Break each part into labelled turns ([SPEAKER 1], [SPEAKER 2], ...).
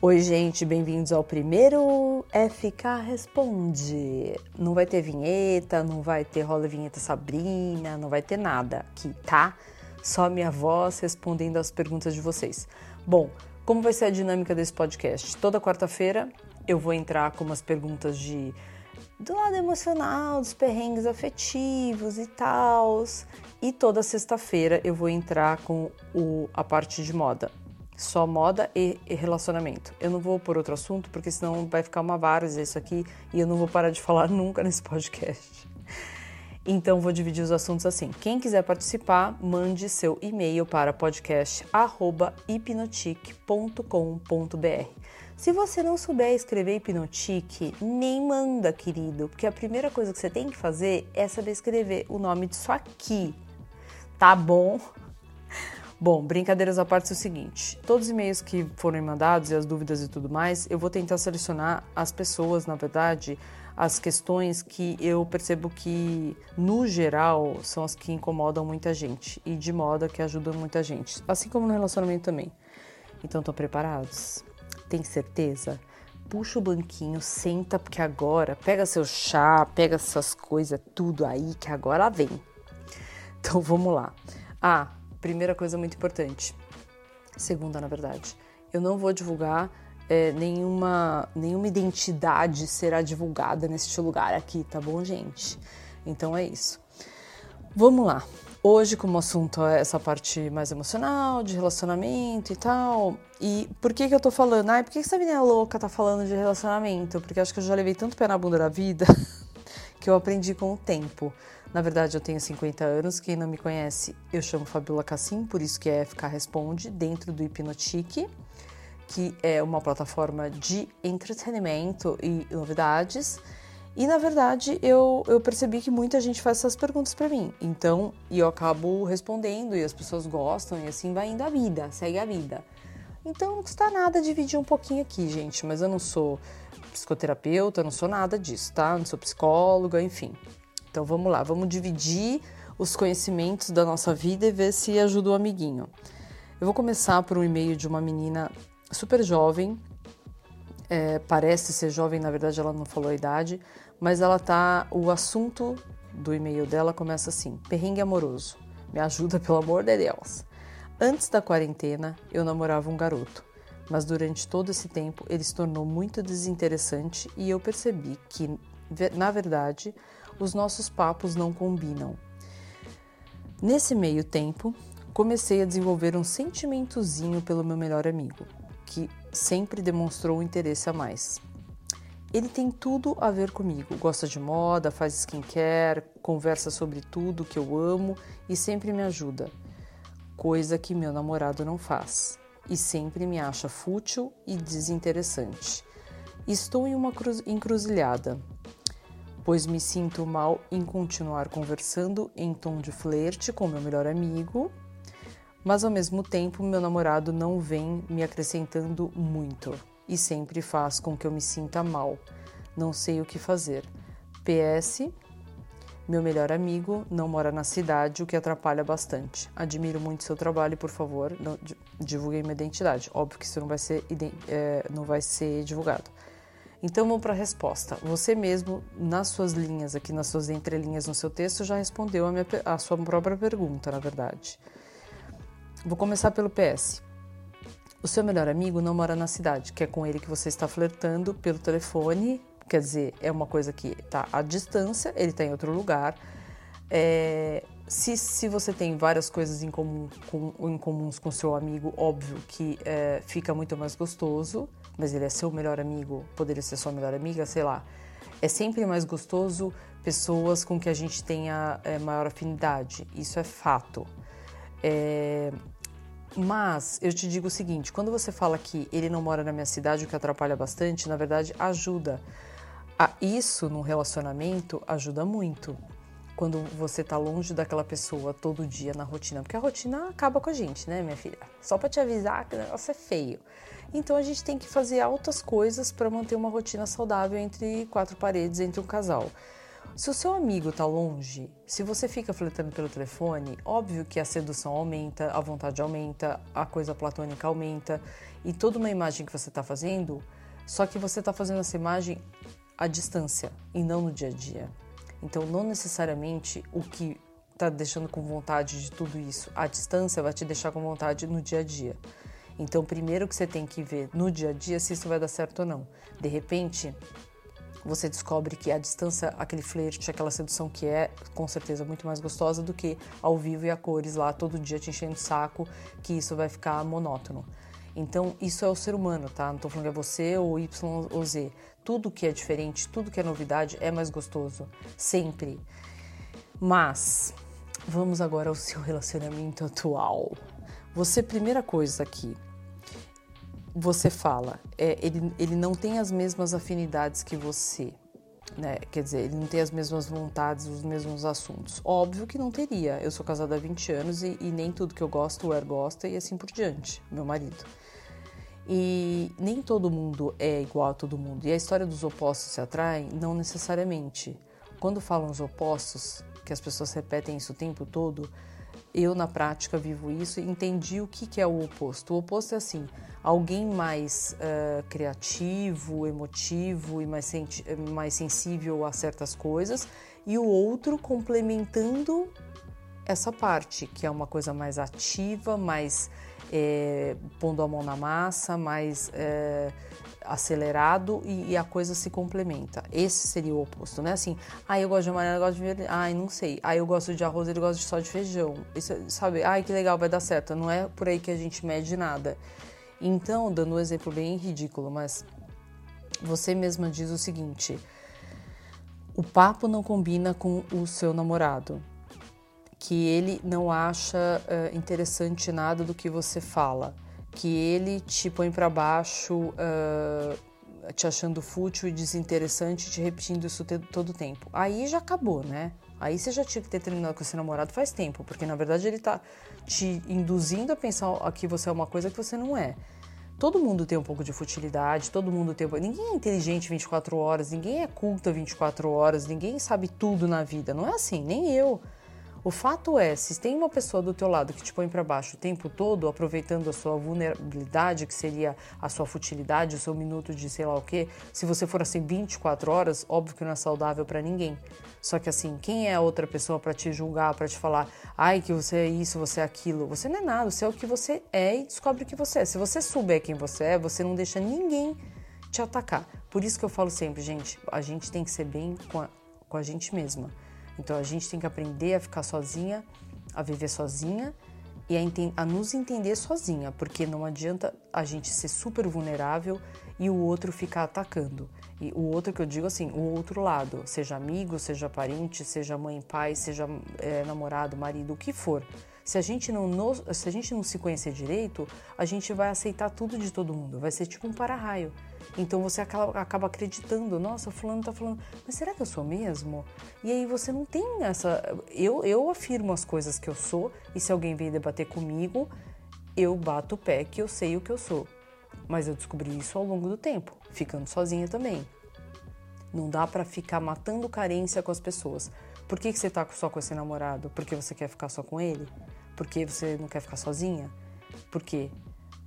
[SPEAKER 1] Oi, gente, bem-vindos ao primeiro FK Responde. Não vai ter vinheta, não vai ter rola vinheta Sabrina, não vai ter nada aqui, tá? Só minha voz respondendo as perguntas de vocês. Bom, como vai ser a dinâmica desse podcast? Toda quarta-feira eu vou entrar com umas perguntas de do lado emocional, dos perrengues afetivos e tal. E toda sexta-feira eu vou entrar com o, a parte de moda só moda e, relacionamento. Eu não vou por outro assunto, porque senão vai ficar uma várzea isso aqui e eu não vou parar de falar nunca nesse podcast. Então vou dividir os assuntos assim. Quem quiser participar, mande seu e-mail para podcast@hipnotic.com.br. Se você não souber escrever hipnotique, nem manda, querido, porque a primeira coisa que você tem que fazer é saber escrever o nome disso aqui. Tá bom? Bom, brincadeiras à parte é o seguinte: todos os e-mails que foram mandados e as dúvidas e tudo mais, eu vou tentar selecionar as pessoas, na verdade, as questões que eu percebo que, no geral, são as que incomodam muita gente e de moda que ajudam muita gente, assim como no relacionamento também. Então, estão preparados? Tem certeza? Puxa o banquinho, senta, porque agora pega seu chá, pega suas coisas, tudo aí, que agora vem. Então, vamos lá. Ah, primeira coisa muito importante. Segunda, na verdade, eu não vou divulgar é, nenhuma, nenhuma identidade será divulgada neste lugar aqui, tá bom, gente? Então é isso. Vamos lá. Hoje, como assunto é essa parte mais emocional, de relacionamento e tal. E por que que eu tô falando? Ai, por que, que essa menina louca tá falando de relacionamento? Porque acho que eu já levei tanto pé na bunda da vida que eu aprendi com o tempo. Na verdade, eu tenho 50 anos. Quem não me conhece, eu chamo Fabiola Cassim, por isso que é FK Responde, dentro do Hipnotique, que é uma plataforma de entretenimento e novidades. E na verdade, eu, eu percebi que muita gente faz essas perguntas para mim. Então, eu acabo respondendo e as pessoas gostam e assim vai indo a vida, segue a vida. Então, não custa nada dividir um pouquinho aqui, gente, mas eu não sou psicoterapeuta, não sou nada disso, tá? Não sou psicóloga, enfim. Então vamos lá, vamos dividir os conhecimentos da nossa vida e ver se ajuda o amiguinho. Eu vou começar por um e-mail de uma menina super jovem, é, parece ser jovem, na verdade ela não falou a idade, mas ela tá. O assunto do e-mail dela começa assim: perrengue amoroso. Me ajuda, pelo amor de Deus. Antes da quarentena, eu namorava um garoto, mas durante todo esse tempo ele se tornou muito desinteressante e eu percebi que, na verdade, os nossos papos não combinam. Nesse meio tempo, comecei a desenvolver um sentimentozinho pelo meu melhor amigo, que sempre demonstrou interesse a mais. Ele tem tudo a ver comigo, gosta de moda, faz skincare, conversa sobre tudo que eu amo e sempre me ajuda, coisa que meu namorado não faz, e sempre me acha fútil e desinteressante. Estou em uma encruzilhada pois me sinto mal em continuar conversando em tom de flerte com meu melhor amigo, mas ao mesmo tempo meu namorado não vem me acrescentando muito e sempre faz com que eu me sinta mal. Não sei o que fazer. PS, meu melhor amigo não mora na cidade, o que atrapalha bastante. Admiro muito seu trabalho por favor, não, divulguem minha identidade. Óbvio que isso não vai ser, é, não vai ser divulgado. Então vamos para a resposta. Você mesmo, nas suas linhas, aqui nas suas entrelinhas no seu texto, já respondeu a, minha, a sua própria pergunta, na verdade. Vou começar pelo PS. O seu melhor amigo não mora na cidade, que é com ele que você está flertando pelo telefone, quer dizer, é uma coisa que está à distância, ele está em outro lugar. É, se, se você tem várias coisas em, comum, com, em comuns com seu amigo, óbvio que é, fica muito mais gostoso mas ele é seu melhor amigo, poderia ser sua melhor amiga, sei lá. É sempre mais gostoso pessoas com que a gente tenha é, maior afinidade, isso é fato. É... Mas eu te digo o seguinte: quando você fala que ele não mora na minha cidade, o que atrapalha bastante, na verdade ajuda. A isso no relacionamento ajuda muito quando você tá longe daquela pessoa todo dia na rotina, porque a rotina acaba com a gente, né, minha filha? Só para te avisar que o negócio é feio. Então a gente tem que fazer altas coisas para manter uma rotina saudável entre quatro paredes, entre um casal. Se o seu amigo está longe, se você fica flertando pelo telefone, óbvio que a sedução aumenta, a vontade aumenta, a coisa platônica aumenta e toda uma imagem que você está fazendo, só que você está fazendo essa imagem à distância e não no dia a dia. Então, não necessariamente o que está deixando com vontade de tudo isso à distância vai te deixar com vontade no dia a dia. Então, primeiro que você tem que ver no dia a dia se isso vai dar certo ou não. De repente, você descobre que a distância, aquele flerte, aquela sedução que é com certeza muito mais gostosa do que ao vivo e a cores lá todo dia te enchendo o saco, que isso vai ficar monótono. Então, isso é o ser humano, tá? Não estou falando que é você ou Y ou Z. Tudo que é diferente, tudo que é novidade é mais gostoso, sempre. Mas, vamos agora ao seu relacionamento atual. Você, primeira coisa aqui, você fala, é, ele, ele não tem as mesmas afinidades que você. Né? Quer dizer, ele não tem as mesmas vontades, os mesmos assuntos. Óbvio que não teria. Eu sou casada há 20 anos e, e nem tudo que eu gosto o Er gosta e assim por diante, meu marido. E nem todo mundo é igual a todo mundo. E a história dos opostos se atraem? Não necessariamente. Quando falam os opostos, que as pessoas repetem isso o tempo todo, eu na prática vivo isso e entendi o que, que é o oposto. O oposto é assim: alguém mais uh, criativo, emotivo e mais, mais sensível a certas coisas, e o outro complementando essa parte, que é uma coisa mais ativa, mais é, pondo a mão na massa, mais é, acelerado e, e, a coisa se complementa. Esse seria o oposto, né? Assim, ah, eu gosto de amarelo, eu gosto de verde, ai, não sei. Ah, eu gosto de arroz, ele gosta só de feijão. Isso, sabe? Ai, que legal, vai dar certo. Não é por aí que a gente mede nada. Então, dando um exemplo bem ridículo, mas você mesma diz o seguinte: o papo não combina com o seu namorado, que ele não acha uh, interessante nada do que você fala, que ele te põe para baixo, uh, te achando fútil e desinteressante, te repetindo isso todo o tempo. Aí já acabou, né? Aí você já tinha que ter terminado com esse namorado faz tempo, porque na verdade ele tá te induzindo a pensar que você é uma coisa que você não é. Todo mundo tem um pouco de futilidade, todo mundo tem. Ninguém é inteligente 24 horas, ninguém é culta 24 horas, ninguém sabe tudo na vida. Não é assim, nem eu. O fato é, se tem uma pessoa do teu lado que te põe para baixo o tempo todo, aproveitando a sua vulnerabilidade, que seria a sua futilidade, o seu minuto de sei lá o quê, se você for assim 24 horas, óbvio que não é saudável para ninguém. Só que assim, quem é a outra pessoa para te julgar, para te falar, ai que você é isso, você é aquilo? Você não é nada, você é o que você é e descobre o que você é. Se você souber quem você é, você não deixa ninguém te atacar. Por isso que eu falo sempre, gente, a gente tem que ser bem com a, com a gente mesma. Então a gente tem que aprender a ficar sozinha, a viver sozinha e a, a, nos entender sozinha, porque não adianta a gente ser super vulnerável e o outro ficar atacando. E o outro que eu digo assim, o outro lado, seja amigo, seja parente, seja mãe, pai, seja é, namorado, marido, o que for. Se a gente não nos, se a gente não se conhecer direito, a gente vai aceitar tudo de todo mundo. Vai ser tipo um para-raio. Então você acaba, acreditando, nossa, fulano tá falando, mas será que eu sou mesmo? E aí você não tem essa. Eu, eu afirmo as coisas que eu sou, e se alguém vem debater comigo, eu bato o pé que eu sei o que eu sou. Mas eu descobri isso ao longo do tempo, ficando sozinha também. Não dá para ficar matando carência com as pessoas. Por que, que você tá só com esse namorado? Porque você quer ficar só com ele? Porque você não quer ficar sozinha? Porque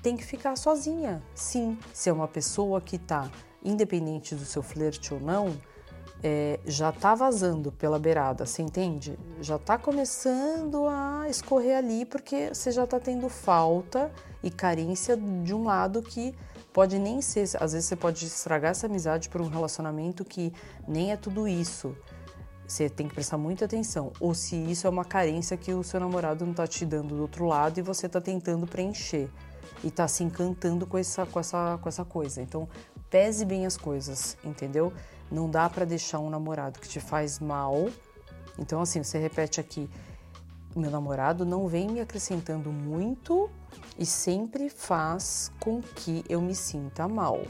[SPEAKER 1] tem que ficar sozinha. Sim, se é uma pessoa que está, independente do seu flerte ou não, é, já está vazando pela beirada, você entende? Já está começando a escorrer ali porque você já está tendo falta e carência de um lado que pode nem ser. Às vezes você pode estragar essa amizade por um relacionamento que nem é tudo isso. Você tem que prestar muita atenção. Ou se isso é uma carência que o seu namorado não está te dando do outro lado e você está tentando preencher. E está se encantando com essa, com, essa, com essa coisa. Então, pese bem as coisas, entendeu? Não dá para deixar um namorado que te faz mal. Então, assim, você repete aqui: meu namorado não vem me acrescentando muito e sempre faz com que eu me sinta mal.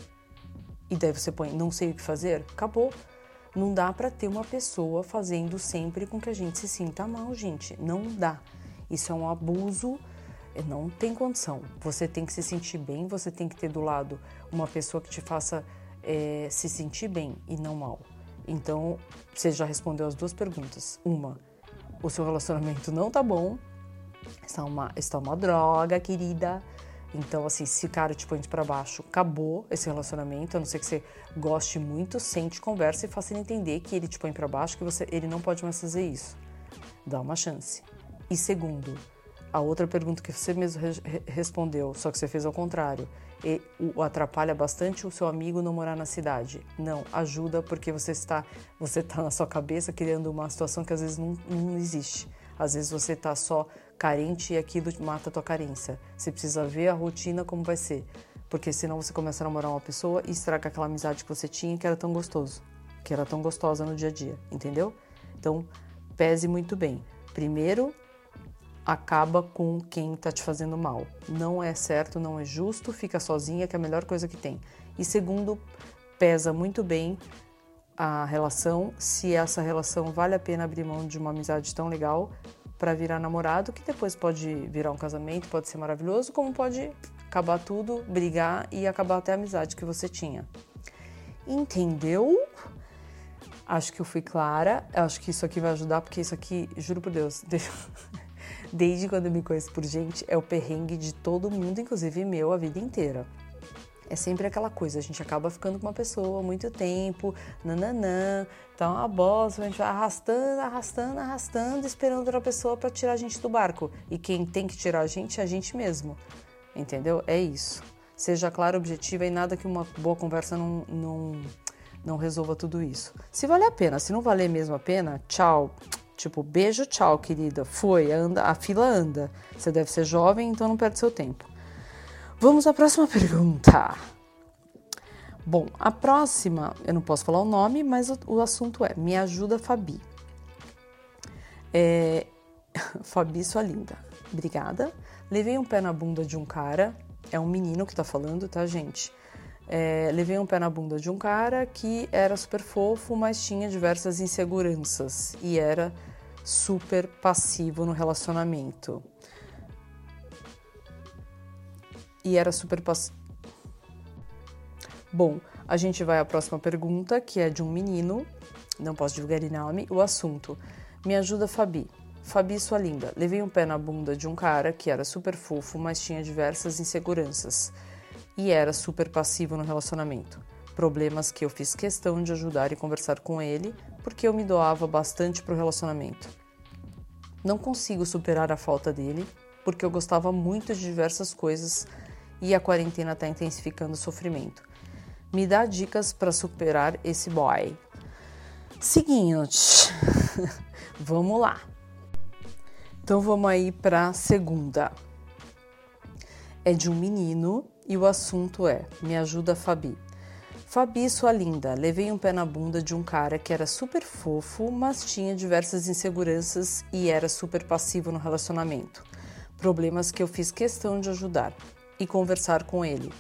[SPEAKER 1] E daí você põe: não sei o que fazer? Acabou não dá para ter uma pessoa fazendo sempre com que a gente se sinta mal, gente. Não dá. Isso é um abuso, não tem condição. Você tem que se sentir bem, você tem que ter do lado uma pessoa que te faça é, se sentir bem e não mal. Então, você já respondeu as duas perguntas. Uma, o seu relacionamento não tá bom, está uma, está uma droga, querida. Então, assim, se o cara te põe para baixo, acabou esse relacionamento, a não ser que você goste muito, sente, conversa e faça ele entender que ele te põe para baixo, que você, ele não pode mais fazer isso. Dá uma chance. E segundo, a outra pergunta que você mesmo re respondeu, só que você fez ao contrário, e o atrapalha bastante o seu amigo não morar na cidade. Não, ajuda porque você está, você está na sua cabeça criando uma situação que às vezes não, não existe. Às vezes você está só carente e aquilo mata a tua carência. Você precisa ver a rotina como vai ser. Porque senão você começa a namorar uma pessoa e estraga aquela amizade que você tinha que era tão gostoso. Que era tão gostosa no dia a dia, entendeu? Então, pese muito bem. Primeiro, acaba com quem está te fazendo mal. Não é certo, não é justo, fica sozinha, que é a melhor coisa que tem. E segundo, pesa muito bem a relação, se essa relação vale a pena abrir mão de uma amizade tão legal para virar namorado, que depois pode virar um casamento, pode ser maravilhoso, como pode acabar tudo, brigar e acabar até a amizade que você tinha. Entendeu? Acho que eu fui clara. Acho que isso aqui vai ajudar, porque isso aqui, juro por Deus, desde quando eu me conheço por gente, é o perrengue de todo mundo, inclusive meu, a vida inteira é sempre aquela coisa, a gente acaba ficando com uma pessoa muito tempo, nananã, tá uma bosta, a gente vai arrastando, arrastando, arrastando, esperando outra pessoa para tirar a gente do barco. E quem tem que tirar a gente é a gente mesmo, entendeu? É isso. Seja claro, objetiva e nada que uma boa conversa não, não, não resolva tudo isso. Se vale a pena, se não valer mesmo a pena, tchau. Tipo, beijo, tchau, querida. Foi, anda, a fila anda. Você deve ser jovem, então não perde seu tempo. Vamos à próxima pergunta. Bom, a próxima, eu não posso falar o nome, mas o, o assunto é Me ajuda, Fabi. É, Fabi, sua linda. Obrigada. Levei um pé na bunda de um cara, é um menino que tá falando, tá, gente? É, levei um pé na bunda de um cara que era super fofo, mas tinha diversas inseguranças e era super passivo no relacionamento e era super pass... Bom, a gente vai à próxima pergunta, que é de um menino, não posso divulgar nome, o assunto. Me ajuda, Fabi. Fabi, sua linda, levei um pé na bunda de um cara que era super fofo, mas tinha diversas inseguranças e era super passivo no relacionamento. Problemas que eu fiz questão de ajudar e conversar com ele, porque eu me doava bastante pro relacionamento. Não consigo superar a falta dele, porque eu gostava muito de diversas coisas e a quarentena está intensificando o sofrimento. Me dá dicas para superar esse boy. Seguinte, vamos lá. Então vamos aí para a segunda. É de um menino e o assunto é: Me ajuda, Fabi. Fabi, sua linda, levei um pé na bunda de um cara que era super fofo, mas tinha diversas inseguranças e era super passivo no relacionamento. Problemas que eu fiz questão de ajudar e conversar com ele,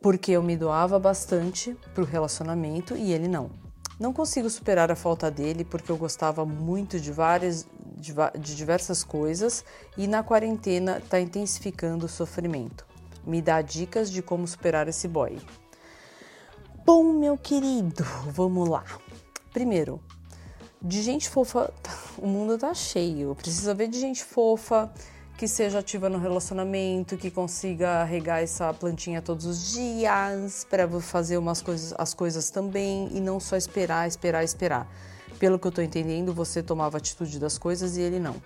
[SPEAKER 1] porque eu me doava bastante para o relacionamento e ele não. Não consigo superar a falta dele porque eu gostava muito de várias de, de diversas coisas e na quarentena está intensificando o sofrimento. Me dá dicas de como superar esse boy. Bom, meu querido, vamos lá. Primeiro, de gente fofa, o mundo tá cheio. Precisa ver de gente fofa, que seja ativa no relacionamento, que consiga regar essa plantinha todos os dias para fazer umas coisas, as coisas também e não só esperar, esperar, esperar. Pelo que eu tô entendendo, você tomava atitude das coisas e ele não.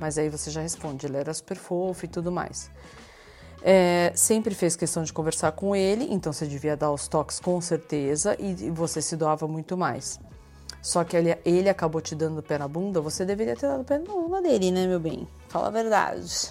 [SPEAKER 1] Mas aí você já responde, ele era super fofo e tudo mais. É, sempre fez questão de conversar com ele, então você devia dar os toques com certeza e, você se doava muito mais. Só que ele, ele acabou te dando pé na bunda, você deveria ter dado pé na bunda dele, né, meu bem? Fala a verdade.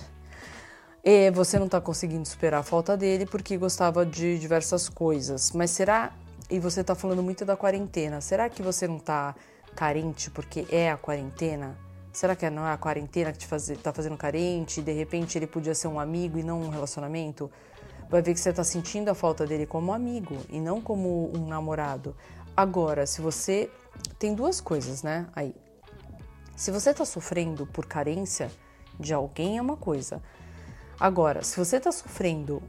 [SPEAKER 1] E você não tá conseguindo superar a falta dele porque gostava de diversas coisas. Mas será. E você tá falando muito da quarentena. Será que você não tá carente porque é a quarentena? Será que não é a quarentena que te faz, tá fazendo carente? De repente ele podia ser um amigo e não um relacionamento? Vai ver que você tá sentindo a falta dele como amigo e não como um namorado. Agora, se você tem duas coisas, né? Aí. Se você está sofrendo por carência de alguém, é uma coisa. Agora, se você está sofrendo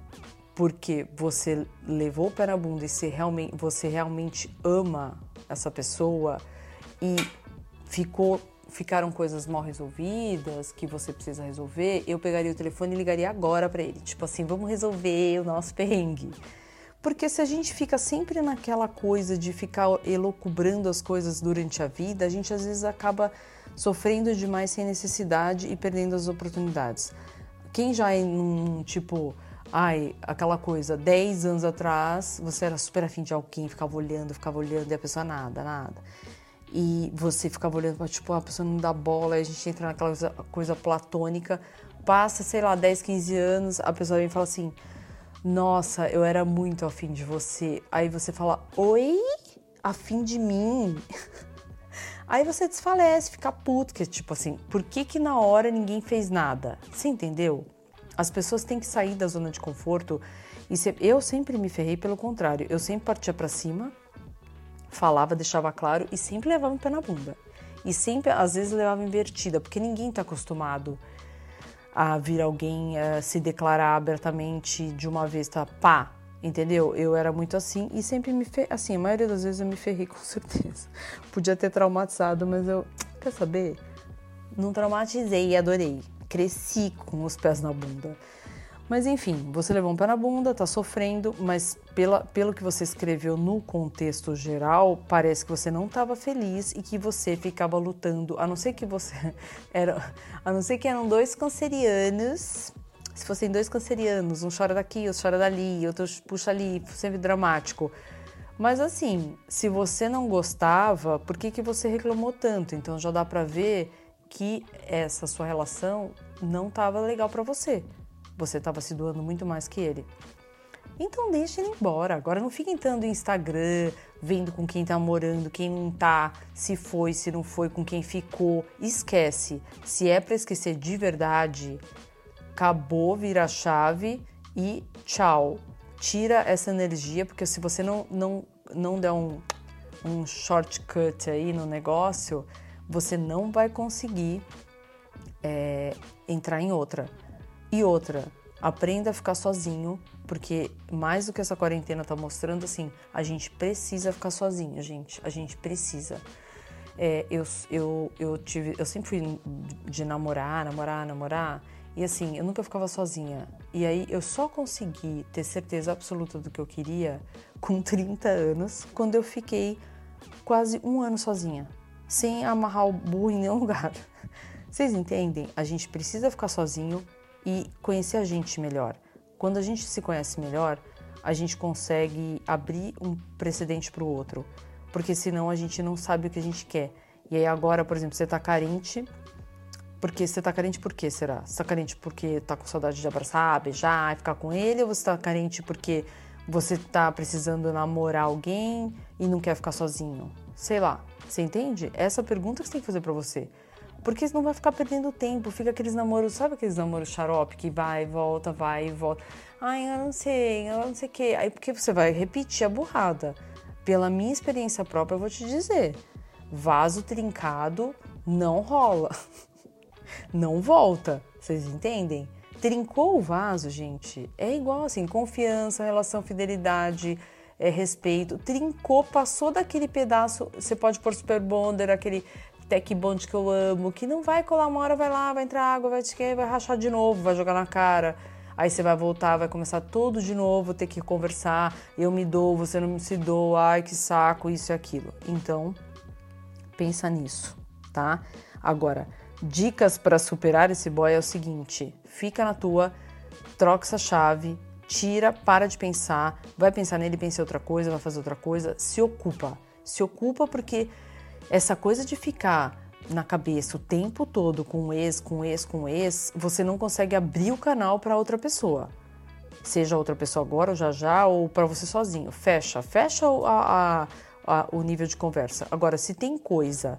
[SPEAKER 1] porque você levou o pé na bunda e você realmente, você realmente ama essa pessoa e ficou ficaram coisas mal resolvidas que você precisa resolver, eu pegaria o telefone e ligaria agora para ele, tipo assim, vamos resolver o nosso perrengue. Porque se a gente fica sempre naquela coisa de ficar elocubrando as coisas durante a vida, a gente às vezes acaba sofrendo demais sem necessidade e perdendo as oportunidades. Quem já é num tipo, ai, aquela coisa, 10 anos atrás, você era super afim de alguém, ficava olhando, ficava olhando e a pessoa nada, nada. E você ficava olhando para tipo, a pessoa não dá bola, e a gente entra naquela coisa, coisa platônica, passa, sei lá, 10, 15 anos, a pessoa vem e fala assim: Nossa, eu era muito afim de você. Aí você fala: Oi? Afim de mim? Aí você desfalece, fica puto, que tipo assim, por que que na hora ninguém fez nada? Você entendeu? As pessoas têm que sair da zona de conforto e se, eu sempre me ferrei pelo contrário, eu sempre partia para cima, falava, deixava claro e sempre levava um pé na bunda. E sempre, às vezes, levava invertida, porque ninguém está acostumado a vir alguém uh, se declarar abertamente de uma vez, tá? Pá, entendeu? Eu era muito assim e sempre me fe... assim, a maioria das vezes eu me ferrei com certeza. Podia ter traumatizado, mas eu, quer saber? Não traumatizei e adorei. Cresci com os pés na bunda. Mas enfim, você levou um pé na bunda, tá sofrendo, mas pela, pelo que você escreveu no contexto geral, parece que você não estava feliz e que você ficava lutando, a não ser que você era, a não ser que eram dois cancerianos se fossem dois cancerianos, um chora daqui, outro chora dali, outro puxa ali, sempre dramático. Mas assim, se você não gostava, por que, que você reclamou tanto? Então já dá pra ver que essa sua relação não estava legal para você. Você estava se doando muito mais que ele. Então deixa ele embora. Agora não fica entrando em Instagram, vendo com quem tá morando, quem não tá, se foi, se não foi, com quem ficou. Esquece. Se é para esquecer de verdade, acabou, vira a chave e tchau. Tira essa energia, porque se você não, não, não der um, um shortcut aí no negócio, você não vai conseguir é, entrar em outra. E outra, aprenda a ficar sozinho, porque mais do que essa quarentena tá mostrando, assim, a gente precisa ficar sozinho, gente. A gente precisa. É, eu, eu, eu, tive, eu sempre fui de namorar, namorar, namorar. E assim, eu nunca ficava sozinha. E aí eu só consegui ter certeza absoluta do que eu queria com 30 anos, quando eu fiquei quase um ano sozinha, sem amarrar o burro em nenhum lugar. Vocês entendem? A gente precisa ficar sozinho e conhecer a gente melhor. Quando a gente se conhece melhor, a gente consegue abrir um precedente para o outro, porque senão a gente não sabe o que a gente quer. E aí agora, por exemplo, você está carente porque você tá carente por quê, será? Você tá carente porque tá com saudade de abraçar, beijar, ficar com ele? Ou você tá carente porque você tá precisando namorar alguém e não quer ficar sozinho? Sei lá, você entende? Essa pergunta que você tem que fazer para você. Porque você não vai ficar perdendo tempo, fica aqueles namoros, sabe aqueles namoros xarope que vai volta, vai e volta. Ai, eu não sei, eu não sei o quê. Aí porque você vai repetir a burrada. Pela minha experiência própria, eu vou te dizer: vaso trincado não rola. não volta. Vocês entendem? Trincou o vaso, gente, é igual assim, confiança, relação, fidelidade, é, respeito. Trincou, passou daquele pedaço, você pode pôr super bonder, aquele tech bond que eu amo, que não vai colar uma hora, vai lá, vai entrar água, vai te vai rachar de novo, vai jogar na cara. Aí você vai voltar, vai começar tudo de novo, ter que conversar. Eu me dou, você não se doa, ai que saco, isso e aquilo. Então, pensa nisso, tá? Agora, Dicas para superar esse boy é o seguinte: fica na tua, troca essa chave, tira, para de pensar, vai pensar nele, pensa outra coisa, vai fazer outra coisa, se ocupa. Se ocupa porque essa coisa de ficar na cabeça o tempo todo com ex, com ex, com ex, você não consegue abrir o canal para outra pessoa. Seja outra pessoa agora ou já já, ou para você sozinho. Fecha, fecha a, a, a, o nível de conversa. Agora, se tem coisa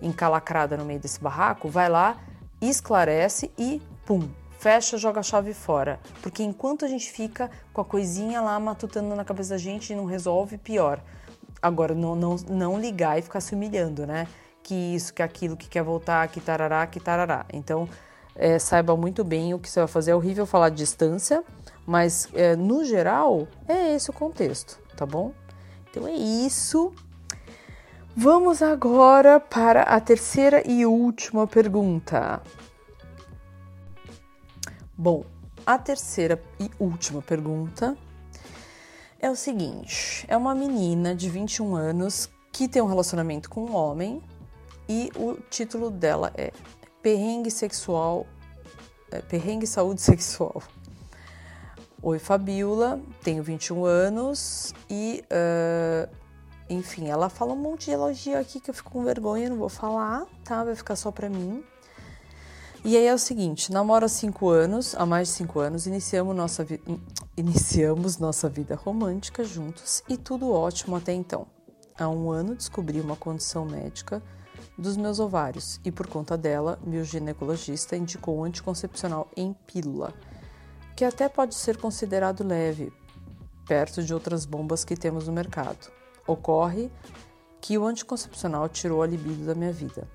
[SPEAKER 1] encalacrada no meio desse barraco, vai lá, esclarece e pum, fecha, joga a chave fora. Porque enquanto a gente fica com a coisinha lá matutando na cabeça da gente e não resolve, pior. Agora, não, não, não ligar e ficar se humilhando, né? Que isso, que aquilo, que quer voltar, que tarará, que tarará. Então, é, saiba muito bem o que você vai fazer. É horrível falar distância, mas é, no geral, é esse o contexto, tá bom? Então é isso. Vamos agora para a terceira e última pergunta. Bom, a terceira e última pergunta é o seguinte: é uma menina de 21 anos que tem um relacionamento com um homem e o título dela é Perrengue Sexual, é, Perrengue Saúde Sexual. Oi, Fabiola, tenho 21 anos e, uh, enfim, ela fala um monte de elogio aqui que eu fico com vergonha, não vou falar, tá? Vai ficar só pra mim. E aí é o seguinte, namoro há cinco anos, há mais de cinco anos, iniciamos nossa, vi iniciamos nossa vida romântica juntos e tudo ótimo até então. Há um ano descobri uma condição médica dos meus ovários e por conta dela, meu ginecologista indicou um anticoncepcional em pílula, que até pode ser considerado leve, perto de outras bombas que temos no mercado. Ocorre que o anticoncepcional tirou a libido da minha vida.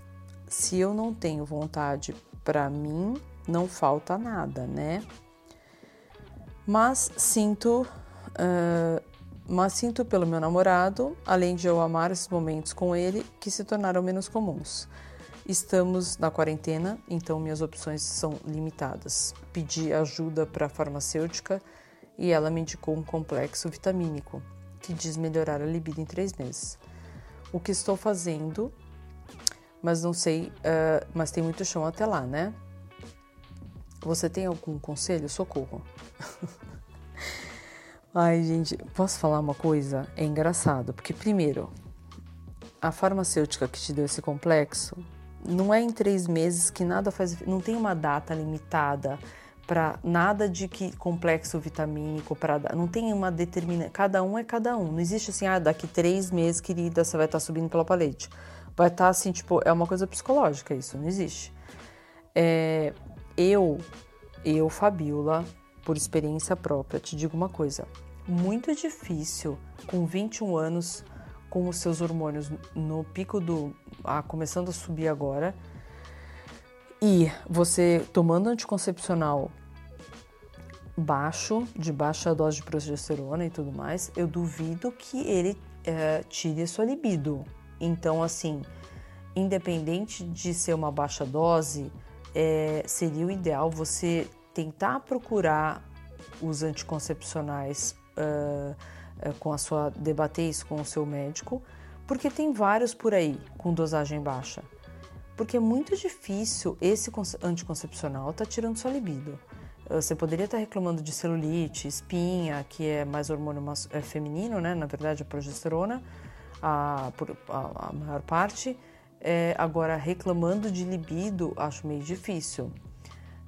[SPEAKER 1] Se eu não tenho vontade para mim não falta nada, né? Mas sinto, uh, mas sinto pelo meu namorado, além de eu amar esses momentos com ele, que se tornaram menos comuns. Estamos na quarentena, então minhas opções são limitadas. Pedi ajuda para a farmacêutica e ela me indicou um complexo vitamínico que diz melhorar a libido em três meses. O que estou fazendo mas não sei, uh, mas tem muito chão até lá, né? Você tem algum conselho? Socorro. Ai, gente, posso falar uma coisa? É engraçado, porque primeiro, a farmacêutica que te deu esse complexo não é em três meses que nada faz, não tem uma data limitada para nada de que complexo vitamínico para não tem uma determina cada um é cada um não existe assim ah daqui três meses querida você vai estar tá subindo pela palete vai estar tá, assim, tipo, é uma coisa psicológica isso, não existe. É, eu, eu, Fabiola, por experiência própria, te digo uma coisa: muito difícil com 21 anos, com os seus hormônios no pico do. Ah, começando a subir agora, e você tomando anticoncepcional baixo, de baixa dose de progesterona e tudo mais, eu duvido que ele é, tire a sua libido. Então, assim, independente de ser uma baixa dose, é, seria o ideal você tentar procurar os anticoncepcionais uh, com a sua debater isso com o seu médico, porque tem vários por aí com dosagem baixa. Porque é muito difícil esse anticoncepcional tá tirando sua libido. Você poderia estar reclamando de celulite, espinha, que é mais hormônio é feminino, né? Na verdade, a progesterona a, a, a maior parte. É, agora, reclamando de libido, acho meio difícil.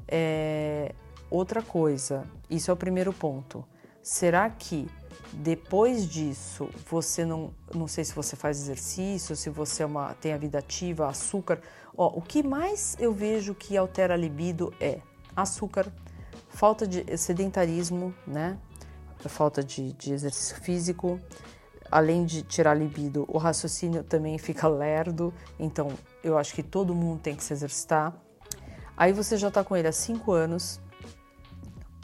[SPEAKER 1] É, outra coisa, isso é o primeiro ponto. Será que depois disso você não, não sei se você faz exercício, se você é uma, tem a vida ativa, açúcar. Ó, o que mais eu vejo que altera a libido é açúcar, falta de sedentarismo, né? Falta de, de exercício físico, além de tirar libido, o raciocínio também fica lerdo, então eu acho que todo mundo tem que se exercitar. Aí você já está com ele há cinco anos,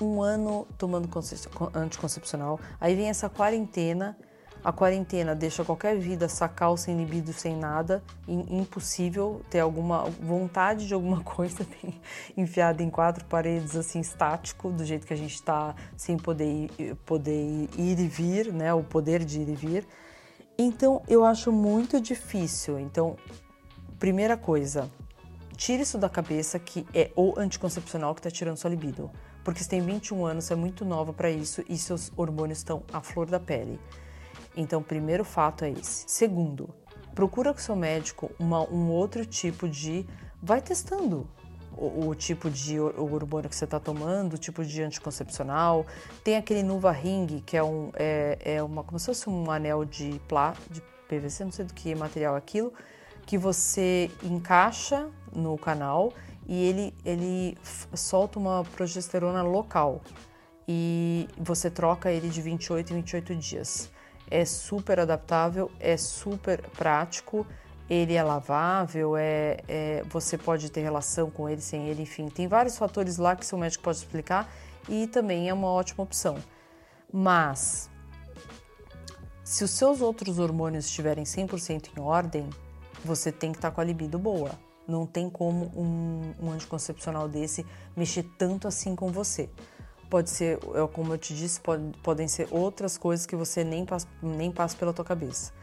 [SPEAKER 1] um ano tomando anticoncepcional, aí vem essa quarentena a quarentena deixa qualquer vida sacal, sem libido, sem nada, impossível ter alguma vontade de alguma coisa enfiada em quatro paredes, assim, estático, do jeito que a gente está, sem poder poder ir e vir, né? O poder de ir e vir. Então, eu acho muito difícil. Então, primeira coisa, tire isso da cabeça que é o anticoncepcional que está tirando sua libido. Porque você tem 21 anos, você é muito nova para isso e seus hormônios estão à flor da pele. Então, primeiro fato é esse. Segundo, procura com seu médico uma, um outro tipo de. Vai testando o, o tipo de o hormônio que você está tomando, o tipo de anticoncepcional. Tem aquele Nuva Ring, que é, um, é, é uma, como se fosse um anel de, plá, de PVC, não sei do que material é aquilo, que você encaixa no canal e ele, ele solta uma progesterona local. E você troca ele de 28 em 28 dias é super adaptável, é super prático, ele é lavável, é, é, você pode ter relação com ele, sem ele, enfim, tem vários fatores lá que seu médico pode explicar e também é uma ótima opção. Mas Se os seus outros hormônios estiverem 100% em ordem, você tem que estar tá com a libido boa. Não tem como um, um anticoncepcional desse mexer tanto assim com você. Pode ser, é como eu te disse, pode, podem ser outras coisas que você nem passa, nem passa pela tua cabeça.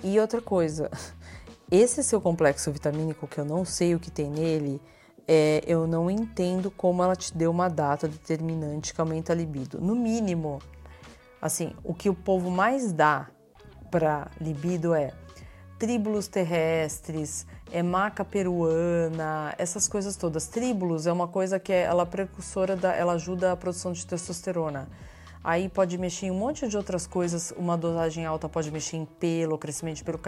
[SPEAKER 1] E outra coisa, esse seu complexo vitamínico, que eu não sei o que tem nele, é, eu não entendo como ela te deu uma data determinante que aumenta a libido. No mínimo, assim, o que o povo mais dá para libido é tríbulos terrestres, é maca peruana, essas coisas todas. Tríbulos é uma coisa que é, ela é precursora da, ela ajuda a produção de testosterona. Aí pode mexer em um monte de outras coisas, uma dosagem alta pode mexer em pelo, crescimento de pelo,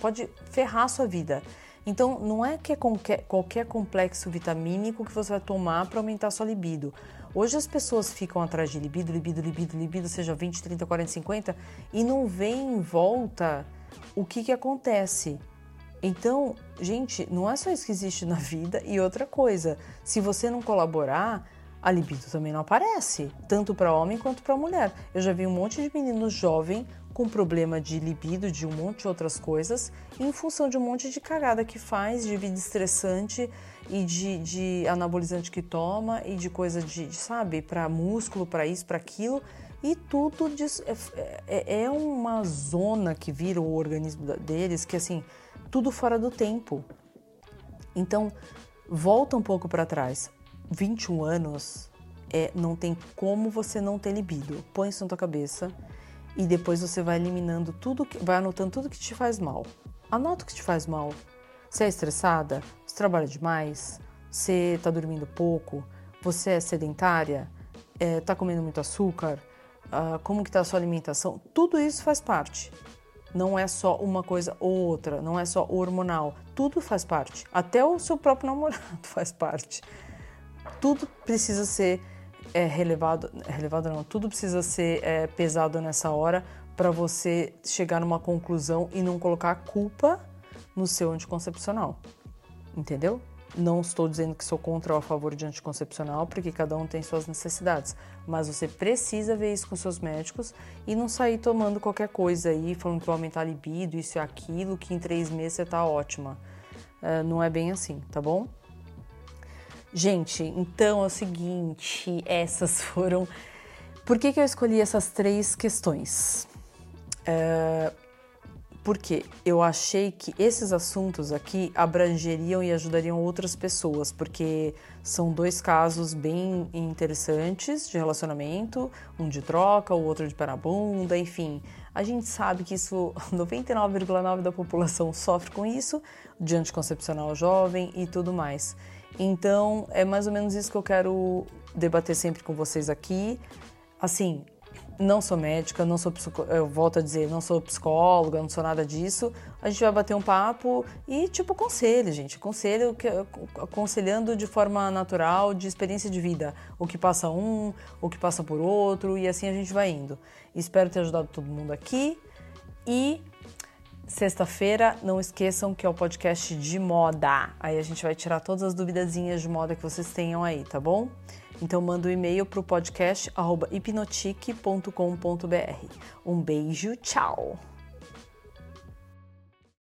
[SPEAKER 1] pode ferrar a sua vida. Então, não é que é qualquer, qualquer complexo vitamínico que você vai tomar para aumentar a sua libido. Hoje as pessoas ficam atrás de libido, libido, libido, libido, seja 20, 30, 40, 50, e não vem em volta o que, que acontece. Então, gente, não é só isso que existe na vida. E outra coisa, se você não colaborar, a libido também não aparece, tanto para homem quanto para mulher. Eu já vi um monte de meninos jovem com problema de libido, de um monte de outras coisas, em função de um monte de cagada que faz, de vida estressante e de, de anabolizante que toma e de coisa de, de sabe, para músculo, para isso, para aquilo. E tudo é, é, é uma zona que vira o organismo deles, que assim, tudo fora do tempo. Então, volta um pouco para trás. 21 anos é, não tem como você não ter libido. Põe isso na tua cabeça e depois você vai eliminando tudo, que, vai anotando tudo que te faz mal. Anota o que te faz mal. Você é estressada? Você trabalha demais? Você está dormindo pouco? Você é sedentária? É, tá comendo muito açúcar? Ah, como que está a sua alimentação? Tudo isso faz parte. Não é só uma coisa ou outra, não é só hormonal. Tudo faz parte. Até o seu próprio namorado faz parte. Tudo precisa ser é, relevado, relevado não, tudo precisa ser é, pesado nessa hora para você chegar numa conclusão e não colocar a culpa no seu anticoncepcional. Entendeu? Não estou dizendo que sou contra ou a favor de anticoncepcional, porque cada um tem suas necessidades. Mas você precisa ver isso com seus médicos e não sair tomando qualquer coisa aí, falando que vai aumentar a libido, isso e aquilo, que em três meses você tá ótima. Uh, não é bem assim, tá bom? Gente, então é o seguinte, essas foram. Por que, que eu escolhi essas três questões? Uh, porque eu achei que esses assuntos aqui abrangeriam e ajudariam outras pessoas, porque são dois casos bem interessantes de relacionamento, um de troca, o outro de parabunda, enfim. A gente sabe que isso 99,9 da população sofre com isso, de anticoncepcional jovem e tudo mais. Então, é mais ou menos isso que eu quero debater sempre com vocês aqui. Assim, não sou médica, não sou eu volto a dizer, não sou psicóloga, não sou nada disso. A gente vai bater um papo e tipo conselho, gente, conselho aconselhando de forma natural, de experiência de vida, o que passa um, o que passa por outro e assim a gente vai indo. Espero ter ajudado todo mundo aqui e sexta-feira não esqueçam que é o podcast de moda. Aí a gente vai tirar todas as duvidazinhas de moda que vocês tenham aí, tá bom? Então manda um e-mail para o podcast hipnotique.com.br. Um beijo, tchau!